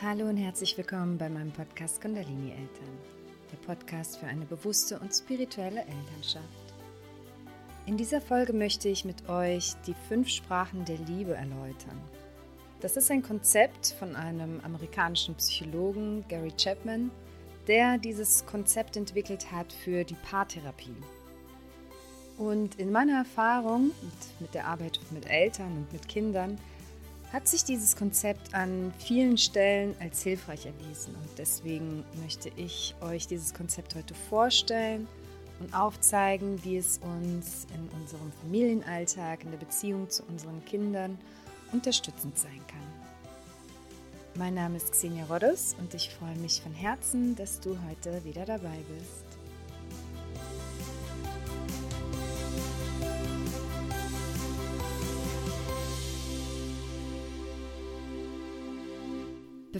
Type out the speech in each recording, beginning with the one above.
Hallo und herzlich willkommen bei meinem Podcast Kundalini Eltern, der Podcast für eine bewusste und spirituelle Elternschaft. In dieser Folge möchte ich mit euch die fünf Sprachen der Liebe erläutern. Das ist ein Konzept von einem amerikanischen Psychologen, Gary Chapman, der dieses Konzept entwickelt hat für die Paartherapie. Und in meiner Erfahrung mit, mit der Arbeit mit Eltern und mit Kindern hat sich dieses Konzept an vielen Stellen als hilfreich erwiesen. Und deswegen möchte ich euch dieses Konzept heute vorstellen und aufzeigen, wie es uns in unserem Familienalltag, in der Beziehung zu unseren Kindern unterstützend sein kann. Mein Name ist Xenia Roddes und ich freue mich von Herzen, dass du heute wieder dabei bist.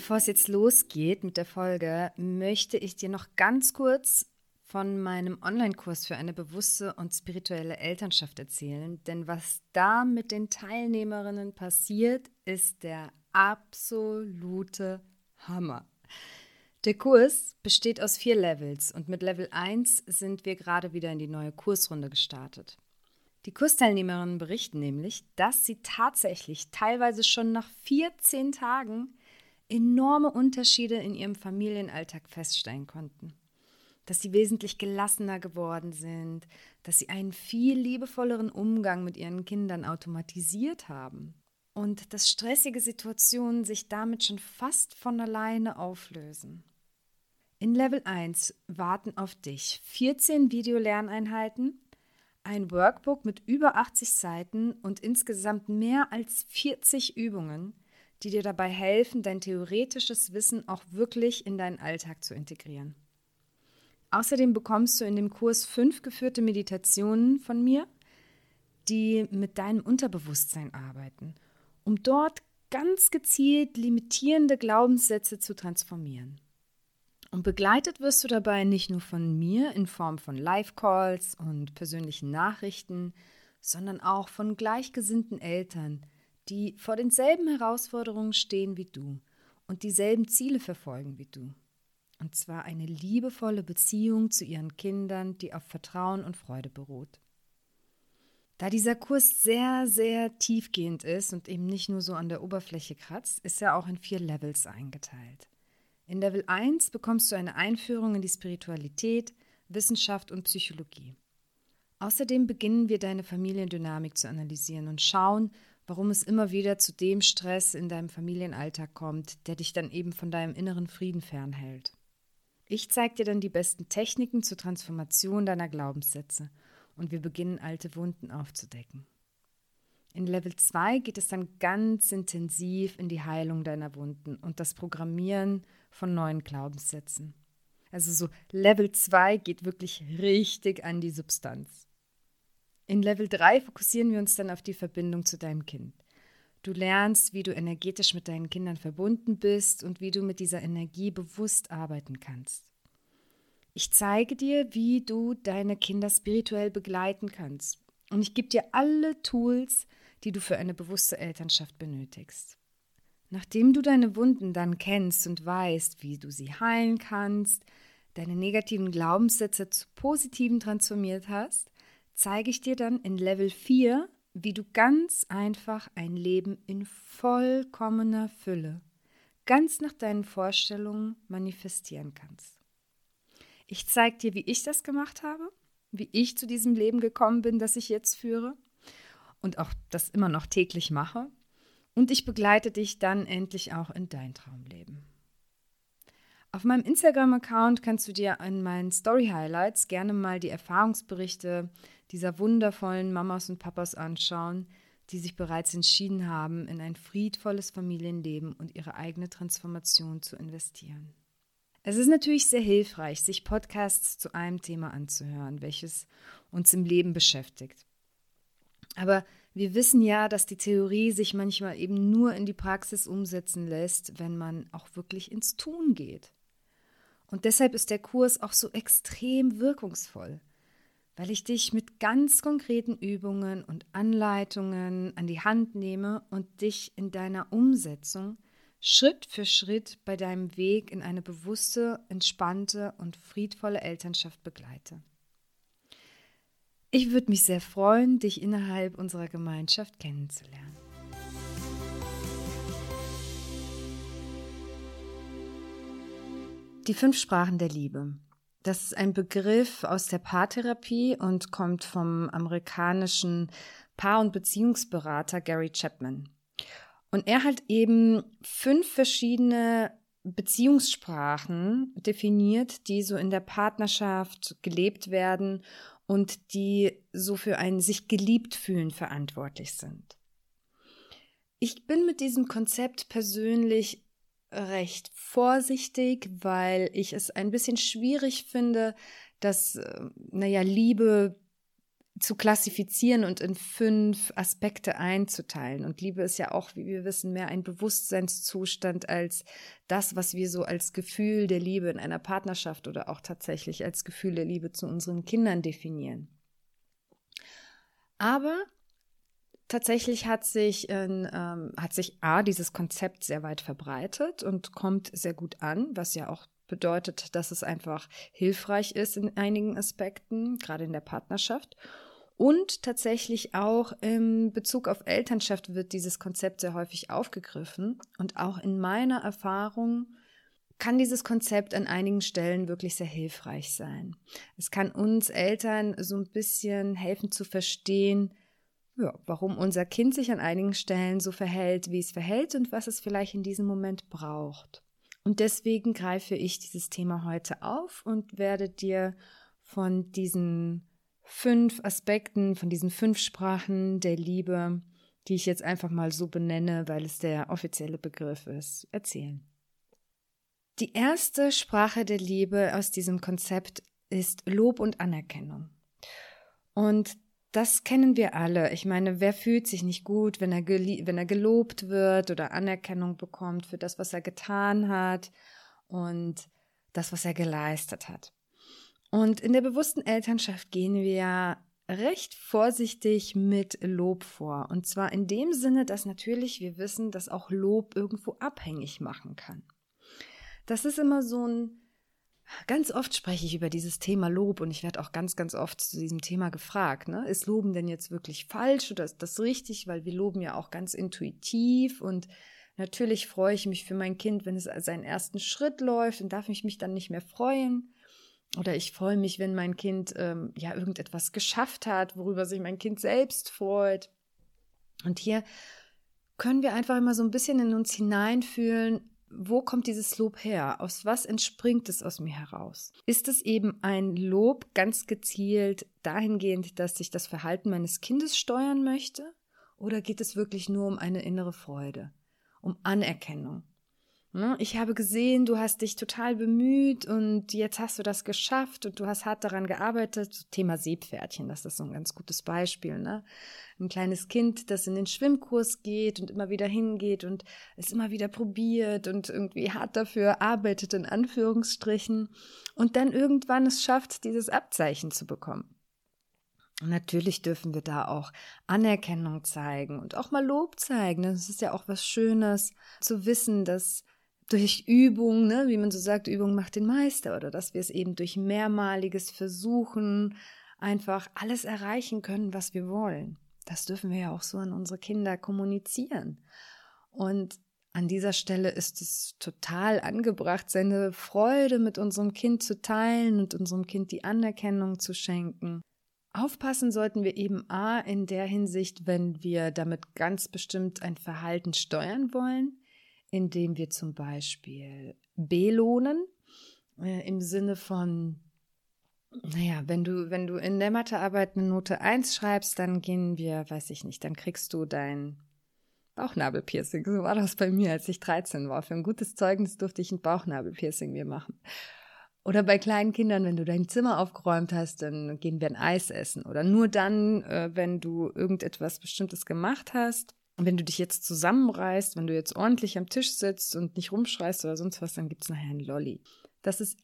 Bevor es jetzt losgeht mit der Folge, möchte ich dir noch ganz kurz von meinem Online-Kurs für eine bewusste und spirituelle Elternschaft erzählen. Denn was da mit den Teilnehmerinnen passiert, ist der absolute Hammer. Der Kurs besteht aus vier Levels und mit Level 1 sind wir gerade wieder in die neue Kursrunde gestartet. Die Kursteilnehmerinnen berichten nämlich, dass sie tatsächlich teilweise schon nach 14 Tagen enorme Unterschiede in ihrem Familienalltag feststellen konnten. Dass sie wesentlich gelassener geworden sind, dass sie einen viel liebevolleren Umgang mit ihren Kindern automatisiert haben und dass stressige Situationen sich damit schon fast von alleine auflösen. In Level 1 warten auf dich 14 Videolerneinheiten, ein Workbook mit über 80 Seiten und insgesamt mehr als 40 Übungen, die dir dabei helfen, dein theoretisches Wissen auch wirklich in deinen Alltag zu integrieren. Außerdem bekommst du in dem Kurs fünf geführte Meditationen von mir, die mit deinem Unterbewusstsein arbeiten, um dort ganz gezielt limitierende Glaubenssätze zu transformieren. Und begleitet wirst du dabei nicht nur von mir in Form von Live-Calls und persönlichen Nachrichten, sondern auch von gleichgesinnten Eltern, die vor denselben Herausforderungen stehen wie du und dieselben Ziele verfolgen wie du. Und zwar eine liebevolle Beziehung zu ihren Kindern, die auf Vertrauen und Freude beruht. Da dieser Kurs sehr, sehr tiefgehend ist und eben nicht nur so an der Oberfläche kratzt, ist er auch in vier Levels eingeteilt. In Level 1 bekommst du eine Einführung in die Spiritualität, Wissenschaft und Psychologie. Außerdem beginnen wir deine Familiendynamik zu analysieren und schauen, warum es immer wieder zu dem Stress in deinem Familienalltag kommt, der dich dann eben von deinem inneren Frieden fernhält. Ich zeige dir dann die besten Techniken zur Transformation deiner Glaubenssätze und wir beginnen alte Wunden aufzudecken. In Level 2 geht es dann ganz intensiv in die Heilung deiner Wunden und das Programmieren von neuen Glaubenssätzen. Also so Level 2 geht wirklich richtig an die Substanz. In Level 3 fokussieren wir uns dann auf die Verbindung zu deinem Kind. Du lernst, wie du energetisch mit deinen Kindern verbunden bist und wie du mit dieser Energie bewusst arbeiten kannst. Ich zeige dir, wie du deine Kinder spirituell begleiten kannst. Und ich gebe dir alle Tools, die du für eine bewusste Elternschaft benötigst. Nachdem du deine Wunden dann kennst und weißt, wie du sie heilen kannst, deine negativen Glaubenssätze zu positiven transformiert hast, zeige ich dir dann in Level 4, wie du ganz einfach ein Leben in vollkommener Fülle, ganz nach deinen Vorstellungen manifestieren kannst. Ich zeige dir, wie ich das gemacht habe, wie ich zu diesem Leben gekommen bin, das ich jetzt führe und auch das immer noch täglich mache. Und ich begleite dich dann endlich auch in dein Traumleben. Auf meinem Instagram-Account kannst du dir in meinen Story-Highlights gerne mal die Erfahrungsberichte dieser wundervollen Mamas und Papas anschauen, die sich bereits entschieden haben, in ein friedvolles Familienleben und ihre eigene Transformation zu investieren. Es ist natürlich sehr hilfreich, sich Podcasts zu einem Thema anzuhören, welches uns im Leben beschäftigt. Aber wir wissen ja, dass die Theorie sich manchmal eben nur in die Praxis umsetzen lässt, wenn man auch wirklich ins Tun geht. Und deshalb ist der Kurs auch so extrem wirkungsvoll, weil ich dich mit ganz konkreten Übungen und Anleitungen an die Hand nehme und dich in deiner Umsetzung Schritt für Schritt bei deinem Weg in eine bewusste, entspannte und friedvolle Elternschaft begleite. Ich würde mich sehr freuen, dich innerhalb unserer Gemeinschaft kennenzulernen. Die fünf Sprachen der Liebe. Das ist ein Begriff aus der Paartherapie und kommt vom amerikanischen Paar- und Beziehungsberater Gary Chapman. Und er hat eben fünf verschiedene Beziehungssprachen definiert, die so in der Partnerschaft gelebt werden und die so für ein sich geliebt fühlen verantwortlich sind. Ich bin mit diesem Konzept persönlich recht vorsichtig, weil ich es ein bisschen schwierig finde, dass, äh, naja, Liebe zu klassifizieren und in fünf Aspekte einzuteilen. Und Liebe ist ja auch, wie wir wissen, mehr ein Bewusstseinszustand als das, was wir so als Gefühl der Liebe in einer Partnerschaft oder auch tatsächlich als Gefühl der Liebe zu unseren Kindern definieren. Aber tatsächlich hat sich, in, ähm, hat sich A, dieses Konzept sehr weit verbreitet und kommt sehr gut an, was ja auch bedeutet, dass es einfach hilfreich ist in einigen Aspekten, gerade in der Partnerschaft. Und tatsächlich auch im Bezug auf Elternschaft wird dieses Konzept sehr häufig aufgegriffen. Und auch in meiner Erfahrung kann dieses Konzept an einigen Stellen wirklich sehr hilfreich sein. Es kann uns Eltern so ein bisschen helfen zu verstehen, ja, warum unser Kind sich an einigen Stellen so verhält, wie es verhält und was es vielleicht in diesem Moment braucht. Und deswegen greife ich dieses Thema heute auf und werde dir von diesen fünf Aspekten, von diesen fünf Sprachen der Liebe, die ich jetzt einfach mal so benenne, weil es der offizielle Begriff ist, erzählen. Die erste Sprache der Liebe aus diesem Konzept ist Lob und Anerkennung. Und das kennen wir alle. Ich meine, wer fühlt sich nicht gut, wenn er, wenn er gelobt wird oder Anerkennung bekommt für das, was er getan hat und das, was er geleistet hat? Und in der bewussten Elternschaft gehen wir recht vorsichtig mit Lob vor. Und zwar in dem Sinne, dass natürlich wir wissen, dass auch Lob irgendwo abhängig machen kann. Das ist immer so ein, ganz oft spreche ich über dieses Thema Lob und ich werde auch ganz, ganz oft zu diesem Thema gefragt. Ne? Ist Loben denn jetzt wirklich falsch oder ist das richtig? Weil wir loben ja auch ganz intuitiv und natürlich freue ich mich für mein Kind, wenn es seinen ersten Schritt läuft und darf ich mich dann nicht mehr freuen. Oder ich freue mich, wenn mein Kind ähm, ja irgendetwas geschafft hat, worüber sich mein Kind selbst freut. Und hier können wir einfach immer so ein bisschen in uns hineinfühlen, wo kommt dieses Lob her? Aus was entspringt es aus mir heraus? Ist es eben ein Lob ganz gezielt dahingehend, dass ich das Verhalten meines Kindes steuern möchte? Oder geht es wirklich nur um eine innere Freude, um Anerkennung? Ne? Ich habe gesehen, du hast dich total bemüht und jetzt hast du das geschafft und du hast hart daran gearbeitet. Thema Seepferdchen, das ist so ein ganz gutes Beispiel. Ne? Ein kleines Kind, das in den Schwimmkurs geht und immer wieder hingeht und es immer wieder probiert und irgendwie hart dafür arbeitet, in Anführungsstrichen, und dann irgendwann es schafft, dieses Abzeichen zu bekommen. Und natürlich dürfen wir da auch Anerkennung zeigen und auch mal Lob zeigen. Das ist ja auch was Schönes zu wissen, dass durch Übung, ne, wie man so sagt, Übung macht den Meister oder dass wir es eben durch mehrmaliges Versuchen einfach alles erreichen können, was wir wollen. Das dürfen wir ja auch so an unsere Kinder kommunizieren. Und an dieser Stelle ist es total angebracht, seine Freude mit unserem Kind zu teilen und unserem Kind die Anerkennung zu schenken. Aufpassen sollten wir eben A in der Hinsicht, wenn wir damit ganz bestimmt ein Verhalten steuern wollen, indem wir zum Beispiel belohnen, äh, im Sinne von, naja, wenn du, wenn du in der Mathearbeit eine Note 1 schreibst, dann gehen wir, weiß ich nicht, dann kriegst du dein Bauchnabelpiercing. So war das bei mir, als ich 13 war. Für ein gutes Zeugnis durfte ich ein Bauchnabelpiercing mir machen. Oder bei kleinen Kindern, wenn du dein Zimmer aufgeräumt hast, dann gehen wir ein Eis essen. Oder nur dann, äh, wenn du irgendetwas Bestimmtes gemacht hast. Und wenn du dich jetzt zusammenreißt, wenn du jetzt ordentlich am Tisch sitzt und nicht rumschreist oder sonst was, dann gibt es nachher einen Lolli. Das ist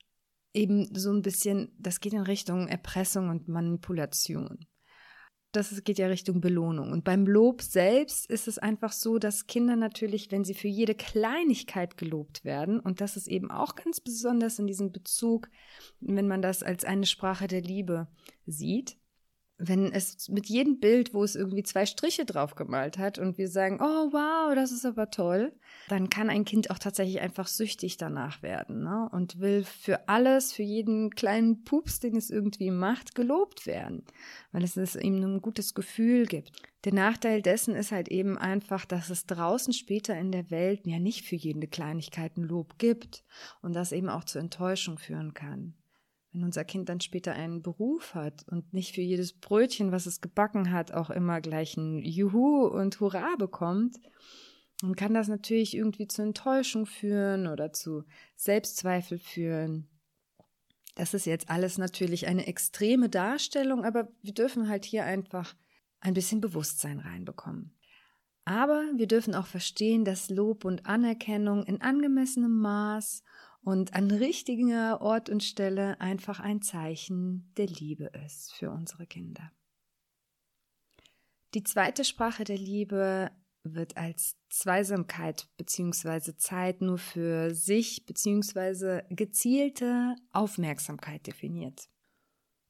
eben so ein bisschen, das geht in Richtung Erpressung und Manipulation. das geht ja Richtung Belohnung. Und beim Lob selbst ist es einfach so, dass Kinder natürlich, wenn sie für jede Kleinigkeit gelobt werden, und das ist eben auch ganz besonders in diesem Bezug, wenn man das als eine Sprache der Liebe sieht, wenn es mit jedem Bild, wo es irgendwie zwei Striche drauf gemalt hat und wir sagen, oh wow, das ist aber toll, dann kann ein Kind auch tatsächlich einfach süchtig danach werden ne? und will für alles, für jeden kleinen Pups, den es irgendwie macht, gelobt werden, weil es, es ihm ein gutes Gefühl gibt. Der Nachteil dessen ist halt eben einfach, dass es draußen später in der Welt ja nicht für jede Kleinigkeit ein Lob gibt und das eben auch zu Enttäuschung führen kann wenn unser Kind dann später einen Beruf hat und nicht für jedes Brötchen, was es gebacken hat, auch immer gleich ein Juhu und Hurra bekommt, dann kann das natürlich irgendwie zu Enttäuschung führen oder zu Selbstzweifel führen. Das ist jetzt alles natürlich eine extreme Darstellung, aber wir dürfen halt hier einfach ein bisschen Bewusstsein reinbekommen. Aber wir dürfen auch verstehen, dass Lob und Anerkennung in angemessenem Maß und an richtiger Ort und Stelle einfach ein Zeichen der Liebe ist für unsere Kinder. Die zweite Sprache der Liebe wird als Zweisamkeit bzw. Zeit nur für sich bzw. gezielte Aufmerksamkeit definiert.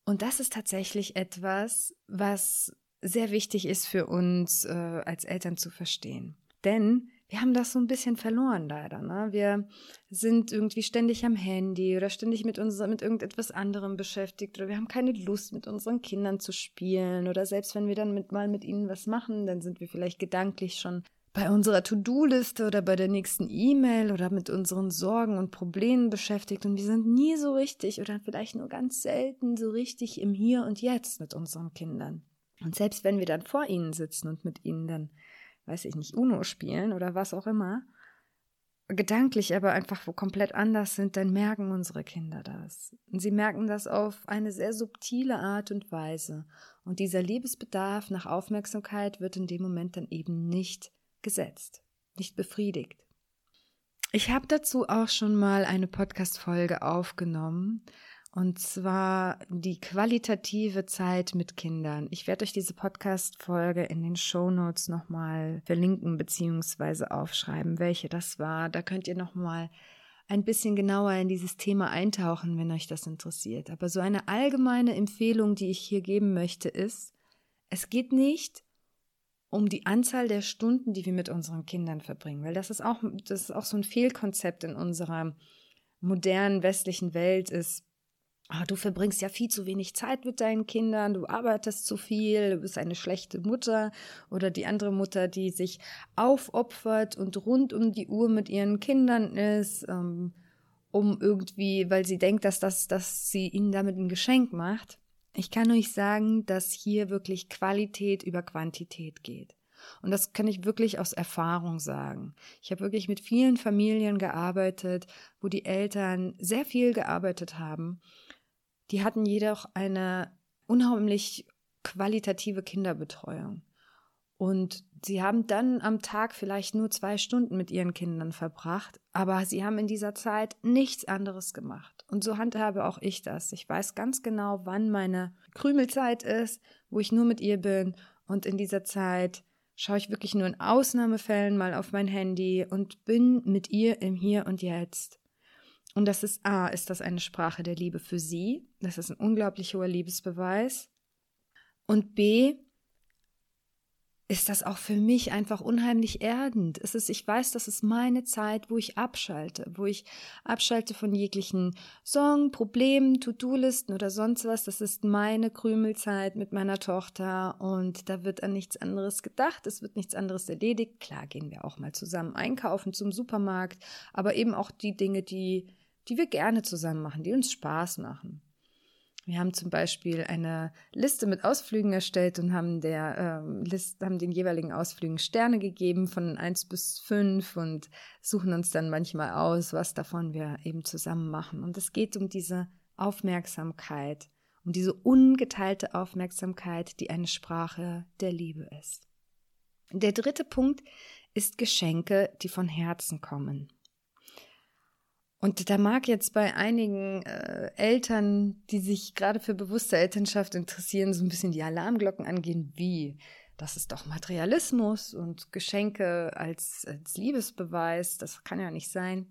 Und das ist tatsächlich etwas, was sehr wichtig ist für uns äh, als Eltern zu verstehen. Denn wir haben das so ein bisschen verloren leider. Ne? Wir sind irgendwie ständig am Handy oder ständig mit, uns, mit irgendetwas anderem beschäftigt oder wir haben keine Lust, mit unseren Kindern zu spielen oder selbst wenn wir dann mit, mal mit ihnen was machen, dann sind wir vielleicht gedanklich schon bei unserer To-Do-Liste oder bei der nächsten E-Mail oder mit unseren Sorgen und Problemen beschäftigt und wir sind nie so richtig oder vielleicht nur ganz selten so richtig im Hier und Jetzt mit unseren Kindern. Und selbst wenn wir dann vor ihnen sitzen und mit ihnen dann weiß ich nicht, UNO spielen oder was auch immer, gedanklich aber einfach wo komplett anders sind, dann merken unsere Kinder das. Und sie merken das auf eine sehr subtile Art und Weise. Und dieser Liebesbedarf nach Aufmerksamkeit wird in dem Moment dann eben nicht gesetzt, nicht befriedigt. Ich habe dazu auch schon mal eine Podcast-Folge aufgenommen und zwar die qualitative Zeit mit Kindern. Ich werde euch diese Podcast-Folge in den Show Notes nochmal verlinken beziehungsweise aufschreiben, welche das war. Da könnt ihr nochmal ein bisschen genauer in dieses Thema eintauchen, wenn euch das interessiert. Aber so eine allgemeine Empfehlung, die ich hier geben möchte, ist, es geht nicht um die Anzahl der Stunden, die wir mit unseren Kindern verbringen, weil das ist auch, das ist auch so ein Fehlkonzept in unserer modernen westlichen Welt ist, ah, du verbringst ja viel zu wenig Zeit mit deinen Kindern, du arbeitest zu viel, du bist eine schlechte Mutter oder die andere Mutter, die sich aufopfert und rund um die Uhr mit ihren Kindern ist, ähm, um irgendwie, weil sie denkt, dass das, dass sie ihnen damit ein Geschenk macht. Ich kann euch sagen, dass hier wirklich Qualität über Quantität geht. Und das kann ich wirklich aus Erfahrung sagen. Ich habe wirklich mit vielen Familien gearbeitet, wo die Eltern sehr viel gearbeitet haben die hatten jedoch eine unheimlich qualitative Kinderbetreuung. Und sie haben dann am Tag vielleicht nur zwei Stunden mit ihren Kindern verbracht, aber sie haben in dieser Zeit nichts anderes gemacht. Und so handhabe auch ich das. Ich weiß ganz genau, wann meine Krümelzeit ist, wo ich nur mit ihr bin. Und in dieser Zeit schaue ich wirklich nur in Ausnahmefällen mal auf mein Handy und bin mit ihr im Hier und Jetzt. Und das ist A, ist das eine Sprache der Liebe für sie. Das ist ein unglaublich hoher Liebesbeweis. Und B, ist das auch für mich einfach unheimlich erdend. Es ist, ich weiß, das ist meine Zeit, wo ich abschalte, wo ich abschalte von jeglichen Sorgen, Problemen, To-Do-Listen oder sonst was. Das ist meine Krümelzeit mit meiner Tochter und da wird an nichts anderes gedacht, es wird nichts anderes erledigt. Klar gehen wir auch mal zusammen einkaufen zum Supermarkt, aber eben auch die Dinge, die die wir gerne zusammen machen, die uns Spaß machen. Wir haben zum Beispiel eine Liste mit Ausflügen erstellt und haben der ähm, List, haben den jeweiligen Ausflügen Sterne gegeben von eins bis fünf und suchen uns dann manchmal aus, was davon wir eben zusammen machen. Und es geht um diese Aufmerksamkeit, um diese ungeteilte Aufmerksamkeit, die eine Sprache der Liebe ist. Der dritte Punkt ist Geschenke, die von Herzen kommen. Und da mag jetzt bei einigen äh, Eltern, die sich gerade für bewusste Elternschaft interessieren, so ein bisschen die Alarmglocken angehen, wie das ist doch Materialismus und Geschenke als, als Liebesbeweis, das kann ja nicht sein.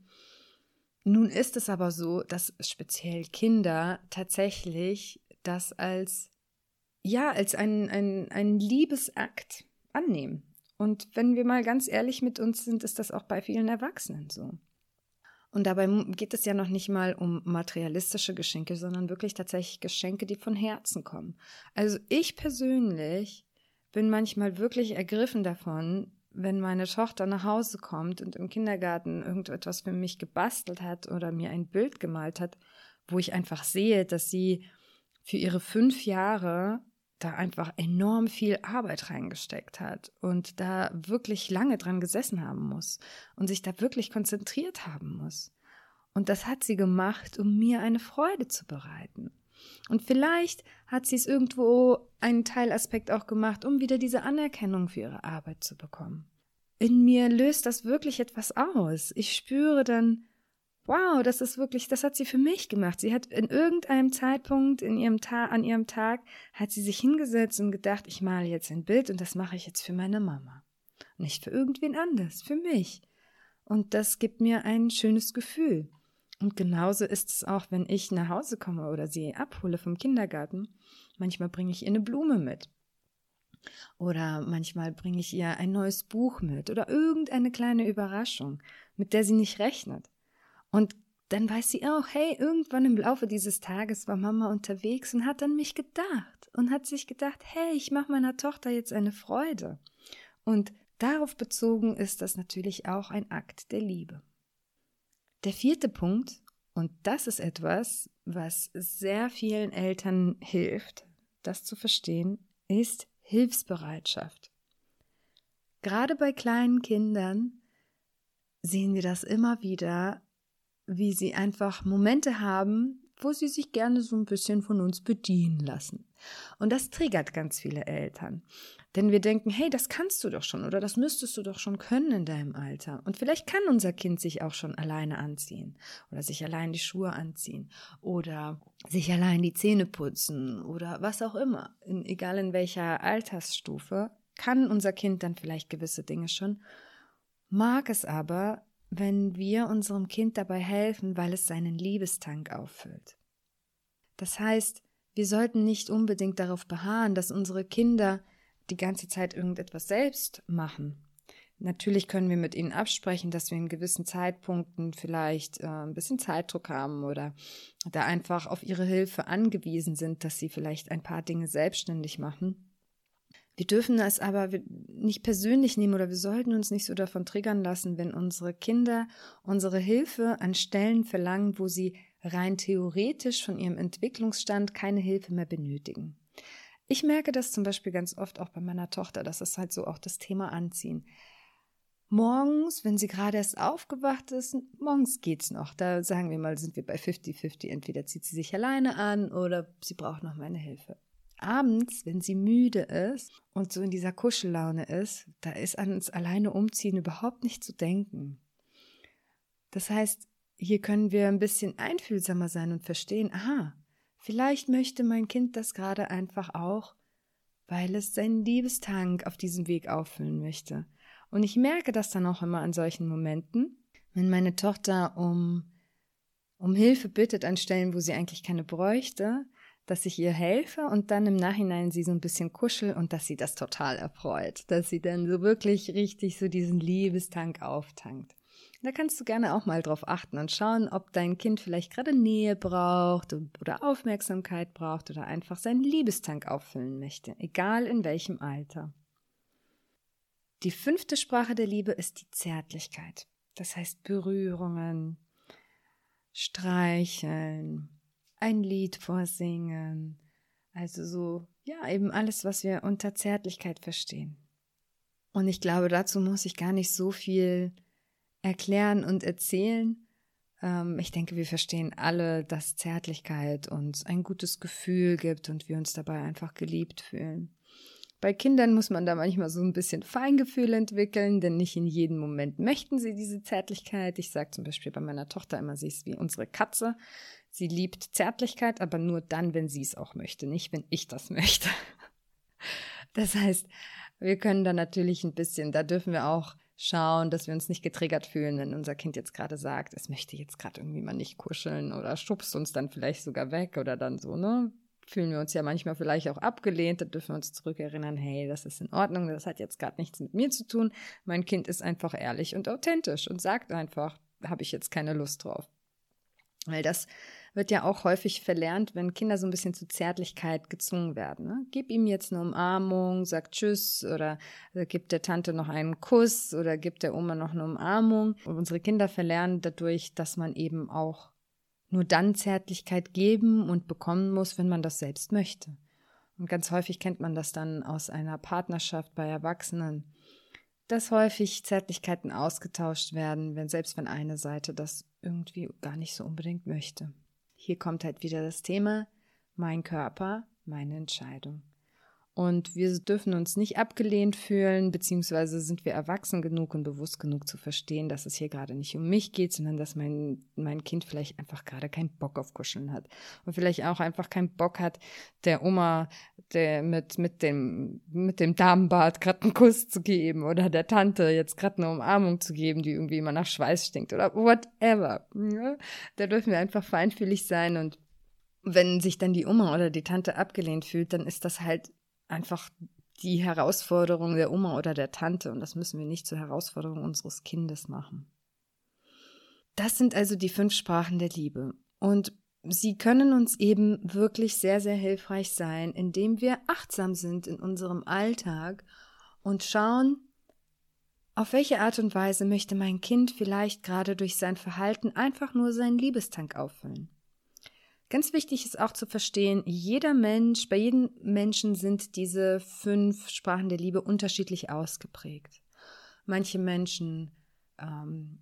Nun ist es aber so, dass speziell Kinder tatsächlich das als, ja, als einen, einen Liebesakt annehmen. Und wenn wir mal ganz ehrlich mit uns sind, ist das auch bei vielen Erwachsenen so. Und dabei geht es ja noch nicht mal um materialistische Geschenke, sondern wirklich tatsächlich Geschenke, die von Herzen kommen. Also ich persönlich bin manchmal wirklich ergriffen davon, wenn meine Tochter nach Hause kommt und im Kindergarten irgendetwas für mich gebastelt hat oder mir ein Bild gemalt hat, wo ich einfach sehe, dass sie für ihre fünf Jahre da einfach enorm viel Arbeit reingesteckt hat und da wirklich lange dran gesessen haben muss und sich da wirklich konzentriert haben muss. Und das hat sie gemacht, um mir eine Freude zu bereiten. Und vielleicht hat sie es irgendwo einen Teilaspekt auch gemacht, um wieder diese Anerkennung für ihre Arbeit zu bekommen. In mir löst das wirklich etwas aus. Ich spüre dann, wow, das ist wirklich, das hat sie für mich gemacht. Sie hat in irgendeinem Zeitpunkt in ihrem Ta an ihrem Tag hat sie sich hingesetzt und gedacht, ich male jetzt ein Bild und das mache ich jetzt für meine Mama. Nicht für irgendwen anders, für mich. Und das gibt mir ein schönes Gefühl. Und genauso ist es auch, wenn ich nach Hause komme oder sie abhole vom Kindergarten. Manchmal bringe ich ihr eine Blume mit. Oder manchmal bringe ich ihr ein neues Buch mit oder irgendeine kleine Überraschung, mit der sie nicht rechnet. Und dann weiß sie auch, hey, irgendwann im Laufe dieses Tages war Mama unterwegs und hat an mich gedacht und hat sich gedacht, hey, ich mache meiner Tochter jetzt eine Freude. Und darauf bezogen ist das natürlich auch ein Akt der Liebe. Der vierte Punkt, und das ist etwas, was sehr vielen Eltern hilft, das zu verstehen, ist Hilfsbereitschaft. Gerade bei kleinen Kindern sehen wir das immer wieder, wie sie einfach Momente haben, wo sie sich gerne so ein bisschen von uns bedienen lassen. Und das triggert ganz viele Eltern. Denn wir denken, hey, das kannst du doch schon oder das müsstest du doch schon können in deinem Alter. Und vielleicht kann unser Kind sich auch schon alleine anziehen oder sich allein die Schuhe anziehen oder sich allein die Zähne putzen oder was auch immer. In, egal in welcher Altersstufe kann unser Kind dann vielleicht gewisse Dinge schon, mag es aber wenn wir unserem Kind dabei helfen, weil es seinen Liebestank auffüllt. Das heißt, wir sollten nicht unbedingt darauf beharren, dass unsere Kinder die ganze Zeit irgendetwas selbst machen. Natürlich können wir mit ihnen absprechen, dass wir in gewissen Zeitpunkten vielleicht äh, ein bisschen Zeitdruck haben oder da einfach auf ihre Hilfe angewiesen sind, dass sie vielleicht ein paar Dinge selbstständig machen. Wir dürfen es aber nicht persönlich nehmen oder wir sollten uns nicht so davon triggern lassen, wenn unsere Kinder unsere Hilfe an Stellen verlangen, wo sie rein theoretisch von ihrem Entwicklungsstand keine Hilfe mehr benötigen. Ich merke das zum Beispiel ganz oft auch bei meiner Tochter, das ist halt so auch das Thema Anziehen. Morgens, wenn sie gerade erst aufgewacht ist, morgens geht's noch. Da sagen wir mal, sind wir bei 50-50. Entweder zieht sie sich alleine an oder sie braucht noch meine Hilfe abends, wenn sie müde ist und so in dieser Kuschellaune ist, da ist an uns alleine umziehen überhaupt nicht zu denken. Das heißt, hier können wir ein bisschen einfühlsamer sein und verstehen, aha, vielleicht möchte mein Kind das gerade einfach auch, weil es seinen Liebestank auf diesem Weg auffüllen möchte. Und ich merke das dann auch immer an solchen Momenten, wenn meine Tochter um, um Hilfe bittet an Stellen, wo sie eigentlich keine bräuchte, dass ich ihr helfe und dann im Nachhinein sie so ein bisschen kuschel und dass sie das total erfreut, dass sie dann so wirklich richtig so diesen Liebestank auftankt. Da kannst du gerne auch mal drauf achten und schauen, ob dein Kind vielleicht gerade Nähe braucht oder Aufmerksamkeit braucht oder einfach seinen Liebestank auffüllen möchte, egal in welchem Alter. Die fünfte Sprache der Liebe ist die Zärtlichkeit. Das heißt Berührungen, Streicheln, ein Lied vorsingen. Also so, ja, eben alles, was wir unter Zärtlichkeit verstehen. Und ich glaube, dazu muss ich gar nicht so viel erklären und erzählen. Ähm, ich denke, wir verstehen alle, dass Zärtlichkeit uns ein gutes Gefühl gibt und wir uns dabei einfach geliebt fühlen. Bei Kindern muss man da manchmal so ein bisschen Feingefühl entwickeln, denn nicht in jedem Moment möchten sie diese Zärtlichkeit. Ich sage zum Beispiel bei meiner Tochter immer, sie ist wie unsere Katze. Sie liebt Zärtlichkeit, aber nur dann, wenn sie es auch möchte, nicht wenn ich das möchte. Das heißt, wir können da natürlich ein bisschen, da dürfen wir auch schauen, dass wir uns nicht getriggert fühlen, wenn unser Kind jetzt gerade sagt, es möchte jetzt gerade irgendwie mal nicht kuscheln oder schubst uns dann vielleicht sogar weg oder dann so, ne? Fühlen wir uns ja manchmal vielleicht auch abgelehnt, da dürfen wir uns zurückerinnern, hey, das ist in Ordnung, das hat jetzt gerade nichts mit mir zu tun. Mein Kind ist einfach ehrlich und authentisch und sagt einfach, habe ich jetzt keine Lust drauf. Weil das wird ja auch häufig verlernt, wenn Kinder so ein bisschen zu Zärtlichkeit gezwungen werden. Ne? Gib ihm jetzt eine Umarmung, sag Tschüss oder gib der Tante noch einen Kuss oder gib der Oma noch eine Umarmung. Und unsere Kinder verlernen dadurch, dass man eben auch nur dann Zärtlichkeit geben und bekommen muss, wenn man das selbst möchte. Und ganz häufig kennt man das dann aus einer Partnerschaft bei Erwachsenen, dass häufig Zärtlichkeiten ausgetauscht werden, wenn selbst wenn eine Seite das irgendwie gar nicht so unbedingt möchte. Hier kommt halt wieder das Thema mein Körper, meine Entscheidung. Und wir dürfen uns nicht abgelehnt fühlen, beziehungsweise sind wir erwachsen genug und bewusst genug zu verstehen, dass es hier gerade nicht um mich geht, sondern dass mein, mein Kind vielleicht einfach gerade keinen Bock auf Kuscheln hat. Und vielleicht auch einfach keinen Bock hat, der Oma der mit, mit dem, mit dem Damenbart gerade einen Kuss zu geben oder der Tante jetzt gerade eine Umarmung zu geben, die irgendwie immer nach Schweiß stinkt oder whatever. Ja? Da dürfen wir einfach feinfühlig sein und wenn sich dann die Oma oder die Tante abgelehnt fühlt, dann ist das halt einfach die Herausforderung der Oma oder der Tante und das müssen wir nicht zur Herausforderung unseres Kindes machen. Das sind also die fünf Sprachen der Liebe und sie können uns eben wirklich sehr, sehr hilfreich sein, indem wir achtsam sind in unserem Alltag und schauen, auf welche Art und Weise möchte mein Kind vielleicht gerade durch sein Verhalten einfach nur seinen Liebestank auffüllen. Ganz wichtig ist auch zu verstehen, jeder Mensch, bei jedem Menschen sind diese fünf Sprachen der Liebe unterschiedlich ausgeprägt. Manche Menschen ähm,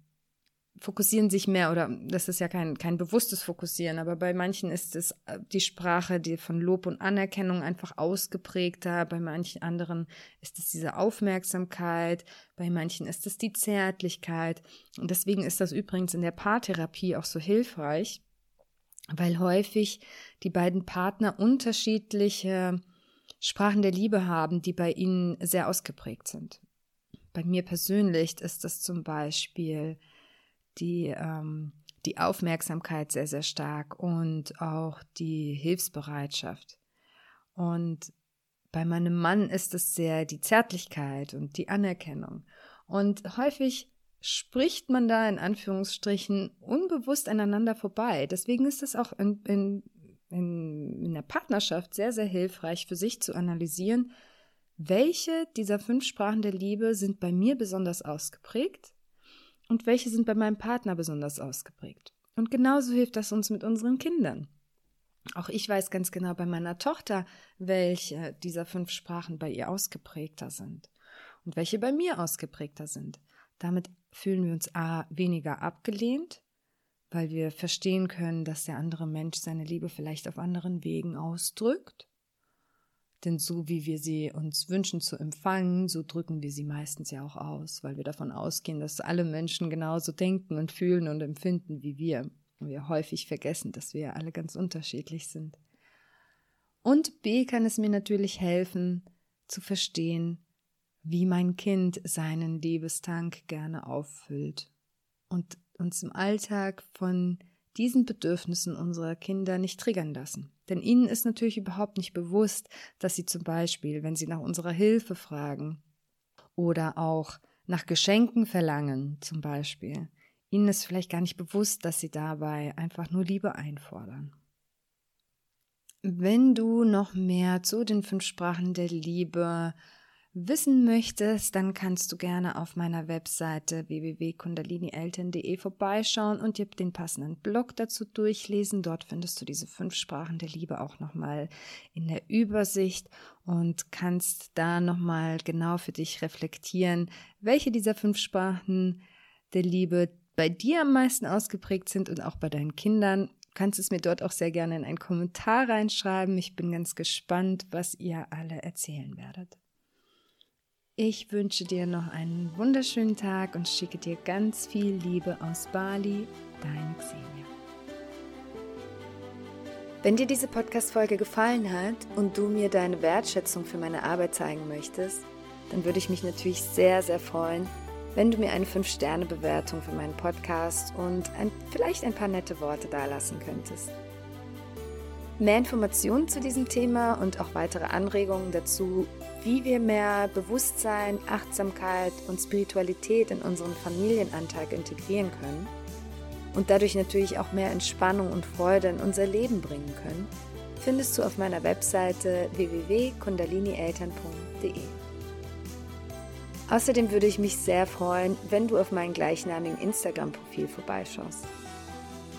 fokussieren sich mehr oder das ist ja kein, kein bewusstes Fokussieren, aber bei manchen ist es äh, die Sprache, die von Lob und Anerkennung einfach ausgeprägter, bei manchen anderen ist es diese Aufmerksamkeit, bei manchen ist es die Zärtlichkeit und deswegen ist das übrigens in der Paartherapie auch so hilfreich, weil häufig die beiden Partner unterschiedliche Sprachen der Liebe haben, die bei ihnen sehr ausgeprägt sind. Bei mir persönlich ist das zum Beispiel die, ähm, die Aufmerksamkeit sehr, sehr stark und auch die Hilfsbereitschaft. Und bei meinem Mann ist es sehr die Zärtlichkeit und die Anerkennung. Und häufig spricht man da in Anführungsstrichen unbewusst aneinander vorbei. Deswegen ist es auch in, in, in, in der Partnerschaft sehr, sehr hilfreich für sich zu analysieren, welche dieser fünf Sprachen der Liebe sind bei mir besonders ausgeprägt und welche sind bei meinem Partner besonders ausgeprägt. Und genauso hilft das uns mit unseren Kindern. Auch ich weiß ganz genau bei meiner Tochter, welche dieser fünf Sprachen bei ihr ausgeprägter sind und welche bei mir ausgeprägter sind. Damit fühlen wir uns A weniger abgelehnt, weil wir verstehen können, dass der andere Mensch seine Liebe vielleicht auf anderen Wegen ausdrückt. Denn so wie wir sie uns wünschen zu empfangen, so drücken wir sie meistens ja auch aus, weil wir davon ausgehen, dass alle Menschen genauso denken und fühlen und empfinden wie wir. Und wir häufig vergessen, dass wir alle ganz unterschiedlich sind. Und B kann es mir natürlich helfen, zu verstehen, wie mein Kind seinen Liebestank gerne auffüllt und uns im Alltag von diesen Bedürfnissen unserer Kinder nicht triggern lassen. Denn ihnen ist natürlich überhaupt nicht bewusst, dass sie zum Beispiel, wenn sie nach unserer Hilfe fragen oder auch nach Geschenken verlangen, zum Beispiel, ihnen ist vielleicht gar nicht bewusst, dass sie dabei einfach nur Liebe einfordern. Wenn du noch mehr zu den fünf Sprachen der Liebe wissen möchtest, dann kannst du gerne auf meiner Webseite www.kundalinieltern.de vorbeischauen und dir den passenden Blog dazu durchlesen. Dort findest du diese fünf Sprachen der Liebe auch nochmal in der Übersicht und kannst da nochmal genau für dich reflektieren, welche dieser fünf Sprachen der Liebe bei dir am meisten ausgeprägt sind und auch bei deinen Kindern. Du kannst es mir dort auch sehr gerne in einen Kommentar reinschreiben. Ich bin ganz gespannt, was ihr alle erzählen werdet. Ich wünsche dir noch einen wunderschönen Tag und schicke dir ganz viel Liebe aus Bali, deine Xenia. Wenn dir diese Podcast-Folge gefallen hat und du mir deine Wertschätzung für meine Arbeit zeigen möchtest, dann würde ich mich natürlich sehr, sehr freuen, wenn du mir eine 5-Sterne-Bewertung für meinen Podcast und ein, vielleicht ein paar nette Worte dalassen könntest. Mehr Informationen zu diesem Thema und auch weitere Anregungen dazu, wie wir mehr Bewusstsein, Achtsamkeit und Spiritualität in unseren Familienalltag integrieren können und dadurch natürlich auch mehr Entspannung und Freude in unser Leben bringen können, findest du auf meiner Webseite www.kundalinieltern.de. Außerdem würde ich mich sehr freuen, wenn du auf mein gleichnamigen Instagram-Profil vorbeischaust.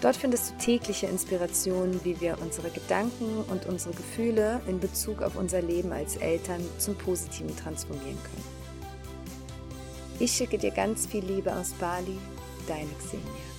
Dort findest du tägliche Inspirationen, wie wir unsere Gedanken und unsere Gefühle in Bezug auf unser Leben als Eltern zum Positiven transformieren können. Ich schicke dir ganz viel Liebe aus Bali, deine Xenia.